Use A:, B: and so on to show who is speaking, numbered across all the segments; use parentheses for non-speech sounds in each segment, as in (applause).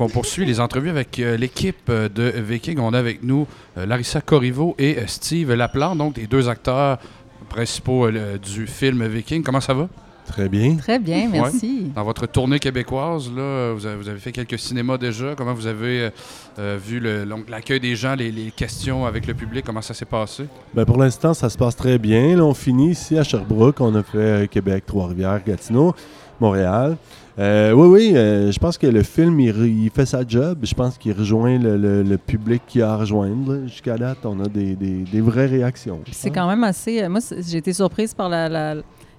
A: On poursuit les entrevues avec euh, l'équipe euh, de Viking. On a avec nous euh, Larissa Corriveau et euh, Steve Laplante, donc les deux acteurs principaux du film Viking. Comment ça va?
B: Très bien.
C: Très bien, merci.
A: Dans votre tournée québécoise, là, vous, avez, vous avez fait quelques cinémas déjà. Comment vous avez vu l'accueil des gens, les, les questions avec le public? Comment ça s'est passé?
B: Ben, pour l'instant, ça se passe très bien. Là, on finit ici à Sherbrooke. On a fait Québec, Trois-Rivières, Gatineau, Montréal. Euh, oui, oui, euh, je pense que le film, il, fait sa job. Je pense qu'il rejoint le, le- le public qu'il a à rejoindre. Jusqu'à date, on a des, des- des vraies réactions.
C: C'est quand même assez. euh, Moi, j'ai été surprise par la- la-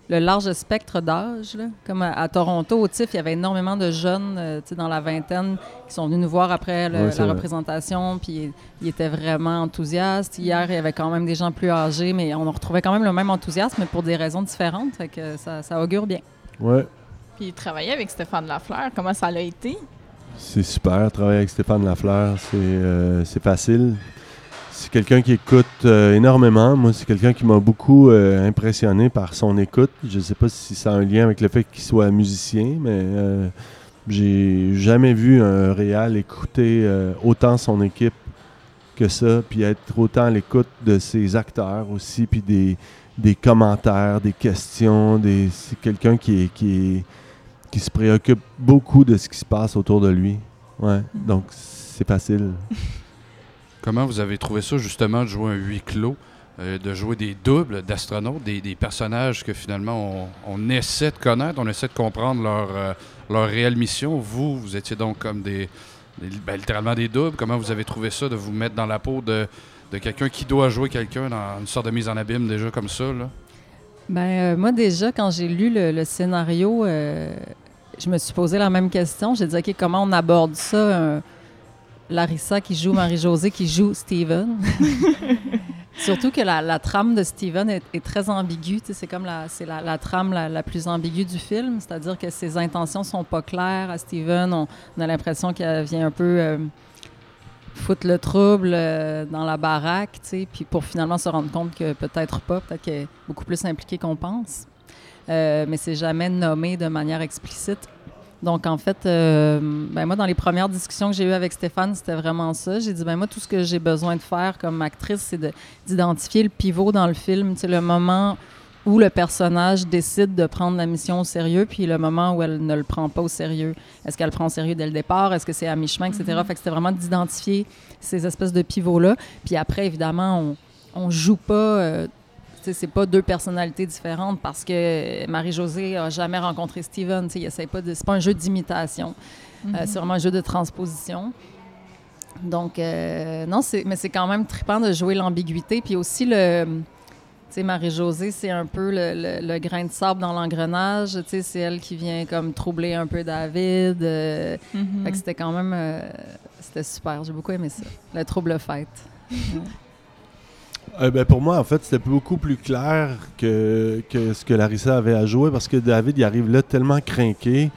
C: le large spectre d'âge. Comme à, à Toronto, au TIFF, il y avait énormément de jeunes euh, dans la vingtaine qui sont venus nous voir après le-
B: Ouais, c'est
C: la
B: vrai.
C: représentation. Puis ils étaient vraiment enthousiastes. Hier, il y avait quand même des gens plus âgés, mais on retrouvait quand même le même enthousiasme, mais pour des raisons différentes. Fait que ça, ça augure bien.
B: Ouais,
D: Puis travailler avec Stéphane Lafleur, comment ça l'a été?
B: c'est super. Travailler avec Stéphane Lafleur, c'est euh, facile. C'est quelqu'un qui écoute euh, énormément. Moi, c'est quelqu'un qui m'a beaucoup euh, impressionné par son écoute. Je ne sais pas si ça a un lien avec le fait qu'il soit musicien, mais j'ai jamais vu un réal écouter autant son équipe que ça, puis être autant à l'écoute de ses acteurs aussi, puis des, des commentaires, des questions. Des, c'est quelqu'un qui, est- qui se préoccupe beaucoup de ce qui se passe autour de lui. Ouais, donc c'est facile. (laughs)
A: Comment vous avez trouvé ça, justement, de jouer un huis clos, euh, de jouer des doubles d'astronautes, des, des personnages que finalement on, on essaie de connaître, on essaie de comprendre leur, euh, leur réelle mission? Vous, vous étiez donc comme des, des- ben, littéralement des doubles. Comment vous avez trouvé ça, de vous mettre dans la peau de, de quelqu'un qui doit jouer quelqu'un dans une sorte de mise en abîme déjà comme ça? Là?
C: Ben, euh, moi, déjà, quand j'ai lu le, le scénario, euh, je me suis posé la même question. J'ai dit, OK, comment on aborde ça? Larissa qui joue Marie-Josée, qui joue Steven? (laughs) Surtout que la, trame de Steven est, très ambiguë. C'est comme la, trame la, plus ambiguë du film. C'est-à-dire que ses intentions sont pas claires à Steven. On, a l'impression qu'elle vient un peu euh, foutre le trouble euh, dans la baraque, puis pour finalement se rendre compte que peut-être pas, peut-être qu'elle est beaucoup plus impliquée qu'on pense. Euh, mais c'est jamais nommé de manière explicite. Donc, en fait, euh, ben moi, dans les premières discussions que j'ai eues avec Stéphane, c'était vraiment ça. J'ai dit, ben moi, tout ce que j'ai besoin de faire comme actrice, c'est de- d'identifier le pivot dans le film, tu sais, le moment où le personnage décide de prendre la mission au sérieux, puis le moment où elle ne le prend pas au sérieux. Est-ce qu'elle le prend au sérieux dès le départ? Est-ce que c'est à mi-chemin, etc.? Fait que c'était vraiment d'identifier ces espèces de pivots-là. Puis après, évidemment, on, on joue pas... euh, c'est pas deux personnalités différentes parce que Marie-Josée a jamais rencontré Steven. tu sais, pas de. C'est pas un jeu d'imitation. Euh, c'est vraiment un jeu de transposition. Donc, euh, non, c'est, mais c'est quand même trippant de jouer l'ambiguïté. Puis aussi, le, Marie-Josée, c'est un peu le, le- le grain de sable dans l'engrenage. C'est elle qui vient comme troubler un peu David. euh, fait que c'était quand même... c'était super. J'ai beaucoup aimé ça. Le trouble fête. (laughs)
B: Euh, ben, pour moi, en fait, c'était beaucoup plus clair que, que ce que Larissa avait à jouer parce que David, il arrive là tellement craqué,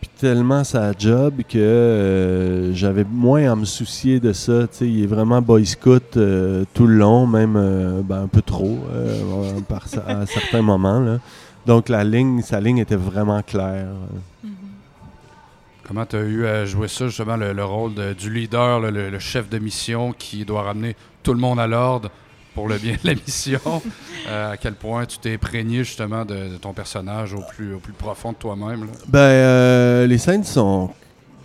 B: puis tellement sa job que euh, j'avais moins à me soucier de ça. il est vraiment boy scout euh, tout le long, même ben, un peu trop à certains moments. Donc, la ligne, sa ligne était vraiment claire.
A: Comment tu as eu à jouer ça, justement, le, le rôle du leader, le chef de mission qui doit ramener tout le monde à l'ordre? Pour le bien de la mission? (laughs) Euh, à quel point tu t'es imprégné, justement, de, de ton personnage au plus, au plus profond de toi-même?
B: Ben, euh, les scènes sont.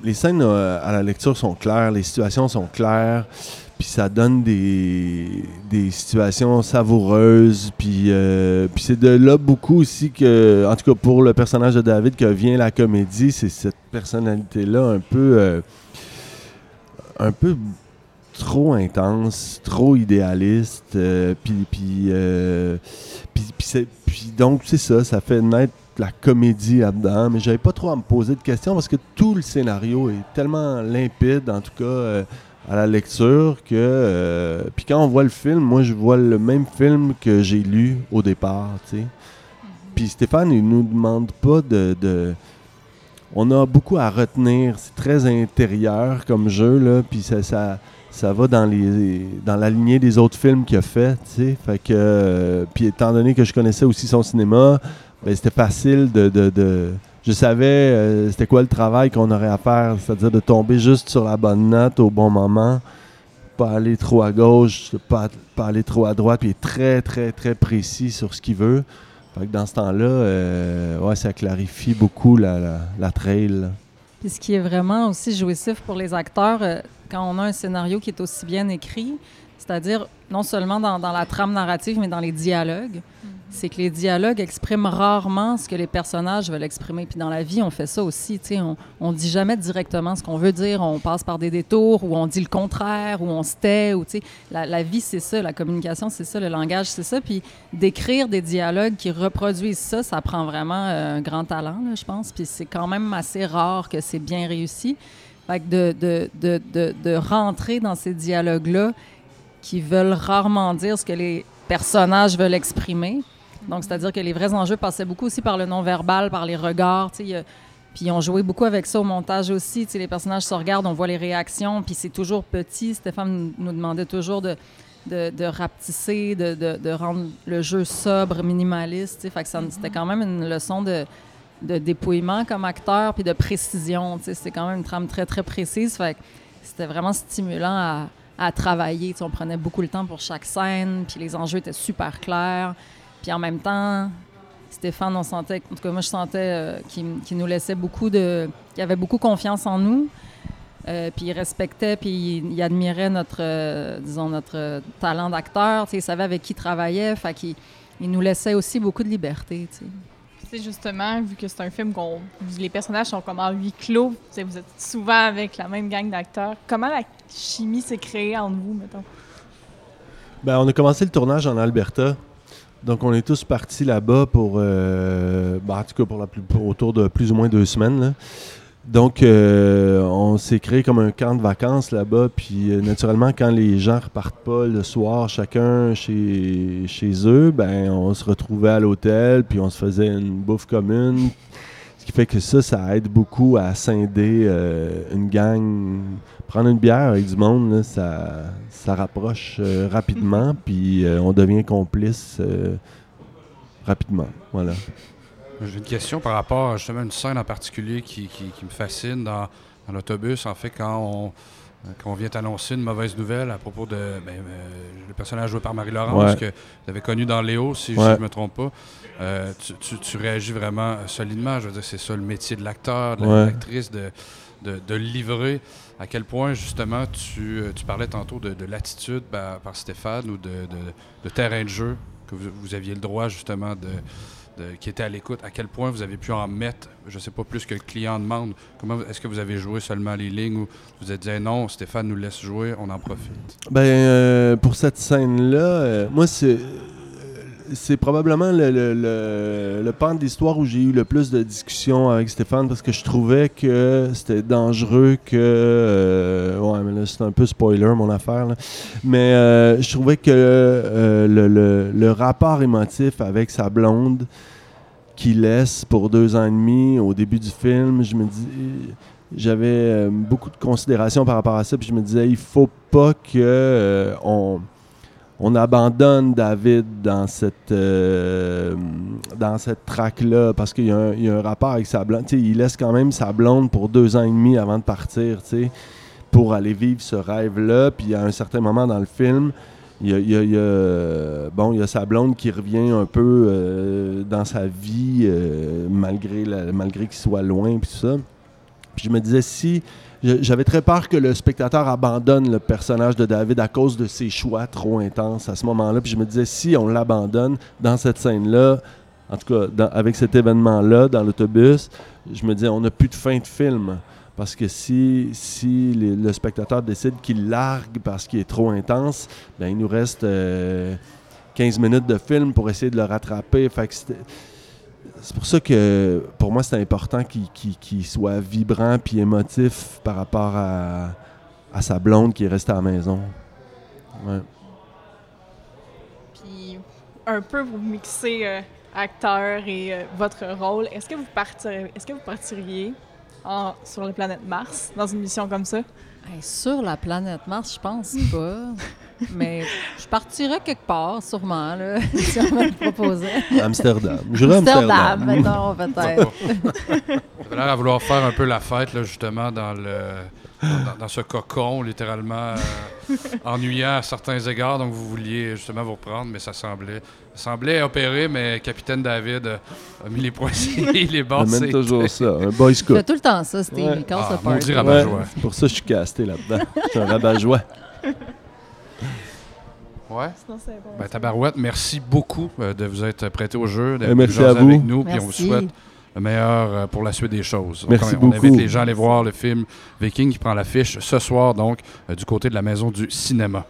B: Les scènes euh, à la lecture sont claires, les situations sont claires, puis ça donne des, des situations savoureuses, puis, euh, puis c'est de là beaucoup aussi que, en tout cas pour le personnage de David, que vient la comédie, c'est cette personnalité-là un peu. euh, un peu trop intense, trop idéaliste, euh, puis, puis, euh, puis, donc c'est ça, ça fait naître la comédie là-dedans, mais j'avais pas trop à me poser de questions parce que tout le scénario est tellement limpide, en tout cas euh, à la lecture, que euh, puis quand on voit le film, moi je vois le même film que j'ai lu au départ, tu sais. Puis Stéphane, il nous demande pas de, de- on a beaucoup à retenir, c'est très intérieur comme jeu là, puis ça, ça ça va dans les dans la lignée des autres films qu'il a fait, tu. Fait que euh, puis étant donné que je connaissais aussi son cinéma, ben, c'était facile de, de, je savais euh, c'était quoi le travail qu'on aurait à faire, c'est-à-dire de tomber juste sur la bonne note au bon moment, pas aller trop à gauche, pas, pas aller trop à droite, puis être très, très, très précis sur ce qu'il veut. Fait que dans ce temps-là, euh, ouais, ça clarifie beaucoup la, la, trail.
C: Puis ce qui est vraiment aussi jouissif pour les acteurs, euh, quand on a un scénario qui est aussi bien écrit, c'est-à-dire non seulement dans, dans la trame narrative, mais dans les dialogues, c'est que les dialogues expriment rarement ce que les personnages veulent exprimer. Puis dans la vie, on fait ça aussi. tu sais, On, on dit jamais directement ce qu'on veut dire. On passe par des détours ou on dit le contraire ou on se tait. Ou, la, la vie, c'est ça. La communication, c'est ça. Le langage, c'est ça. Puis d'écrire des dialogues qui reproduisent ça, ça prend vraiment euh, un grand talent, je pense. Puis c'est quand même assez rare que c'est bien réussi. Fait que de, de, de, de, de rentrer dans ces dialogues-là qui veulent rarement dire ce que les personnages veulent exprimer. Donc, c'est-à-dire que les vrais enjeux passaient beaucoup aussi par le non-verbal, par les regards. Puis on jouait beaucoup avec ça au montage aussi. Les personnages se regardent, on voit les réactions, puis c'est toujours petit. Stéphane nous demandait toujours de, de, de rapetisser, de, rendre le jeu sobre, minimaliste. Fait que c'était quand même une leçon de, dépouillement comme acteur, puis de précision. C'était quand même une trame très, très précise. Fait que c'était vraiment stimulant à, travailler. On prenait beaucoup le temps pour chaque scène, puis les enjeux étaient super clairs. Puis en même temps, Stéphane, on sentait, en tout cas moi je sentais euh, qu'il nous laissait beaucoup de, qu'il avait beaucoup confiance en nous. Euh, puis il respectait, puis il, il admirait notre, euh, disons, notre talent d'acteur. Tu sais, Il savait avec qui il travaillait, fait qu'il il nous laissait aussi beaucoup de liberté. tu sais.
D: C'est justement, vu que c'est un film qu'on. Les personnages sont comme en huis clos, tu sais, vous êtes souvent avec la même gang d'acteurs. Comment la chimie s'est créée entre vous, mettons?
B: Ben, on a commencé le tournage en Alberta. Donc, on est tous partis là-bas pour, ben, en tout cas, pour la plus, pour autour de plus ou moins deux semaines. Donc, euh, on s'est créé comme un camp de vacances là-bas. Puis, euh, naturellement, quand les gens repartent pas le soir, chacun chez, chez eux, ben, on se retrouvait à l'hôtel, puis on se faisait une bouffe commune. Ce qui fait que ça, ça aide beaucoup à scinder euh, une gang. Prendre une bière avec du monde, là, ça, ça rapproche euh, rapidement, (laughs) puis euh, on devient complice euh, rapidement. Voilà.
A: J'ai une question par rapport à justement une scène en particulier qui, qui- qui me fascine dans, dans l'autobus. En fait, quand on, quand on vient annoncer une mauvaise nouvelle à propos de ben, euh, le personnage joué par Marie-Laurence,
B: Ouais.
A: que vous avez connu dans Léo, si
B: Ouais.
A: je ne me trompe pas, euh, tu, tu- tu réagis vraiment solidement. Je veux dire, c'est ça le métier de l'acteur, de
B: Ouais.
A: l'actrice, de, de, de livrer. À quel point, justement, tu, euh, tu parlais tantôt de, de l'attitude par, par Stéphane ou de, terrain de jeu, que vous, vous aviez le droit, justement, de, qui était à l'écoute, à quel point vous avez pu en mettre, je sais pas, plus que le client demande. Comment Est-ce que vous avez joué seulement les lignes ou vous êtes dit non, Stéphane nous laisse jouer, on en profite?
B: Ben, euh, pour cette scène-là, euh, moi, c'est. C'est probablement le, le, le, pan de l'histoire où j'ai eu le plus de discussions avec Stéphane parce que je trouvais que c'était dangereux que. euh, ouais, mais là, c'est un peu spoiler mon affaire. là. Mais euh, je trouvais que euh, le, rapport émotif avec sa blonde qu'il laisse pour deux ans et demi au début du film, je me dis j'avais beaucoup de considération par rapport à ça. Puis je me disais, il faut pas que on, on abandonne David dans cette euh, dans cette traque-là parce qu'il y, a un- rapport avec sa blonde. Il laisse quand même sa blonde pour deux ans et demi avant de partir, pour aller vivre ce rêve-là. Puis à un certain moment dans le film, il y a, sa blonde qui revient un peu euh, dans sa vie euh, malgré qu'il soit loin puis tout ça. Puis je me disais si j'avais très peur que le spectateur abandonne le personnage de David à cause de ses choix trop intenses à ce moment-là. Puis je me disais si on l'abandonne dans cette scène-là, en tout cas avec cet événement-là dans l'autobus, je me disais on n'a plus de fin de film. Parce que si, le spectateur décide qu'il largue parce qu'il est trop intense, ben il nous reste euh, 15 minutes de film pour essayer de le rattraper. C'est pour ça que pour moi c'est important qu'il soit vibrant puis émotif par rapport à, à sa blonde qui est restée à la maison. Ouais.
D: Puis un peu vous mixer euh, acteur et euh, votre rôle. Est-ce que vous partiriez, est-ce que vous partiriez en- sur la planète Mars dans une mission comme ça?
C: Hey, sur la planète Mars, je pense pas. (laughs) Mais je partirais quelque part, sûrement, là, (laughs) si on me le proposait.
B: Amsterdam. À
C: Amsterdam,
B: Amsterdam.
C: mettons, peut-être.
A: Vous avez l'air à vouloir faire un peu la fête, là, justement, dans le dans, dans ce cocon, littéralement euh, ennuyant à certains égards. Donc, vous vouliez justement vous reprendre, mais ça semblait, ça semblait opérer. Mais Capitaine David euh, a mis les est bon.
B: J'amène
A: c'est
B: toujours ça. Un boy
C: Je
B: scout.
C: fais tout le temps ça, Steve.
B: Ouais.
C: Casse
A: Ah, maudit rabat-joie.
B: Ouais, c'est pour ça que je suis casté là-dedans. Je suis un rabat-joie.
A: Ouais.
D: Sinon, c'est bon.
A: Ben, Tabarouette, merci beaucoup euh, de vous être prêté au jeu, d'être
B: Eh, merci
A: jaser
B: à vous.
A: avec nous, puis on vous souhaite le meilleur euh, pour la suite des choses.
B: Merci
A: on, on invite les gens à aller voir le film Viking qui prend l'affiche ce soir, donc, euh, du côté de la maison du cinéma.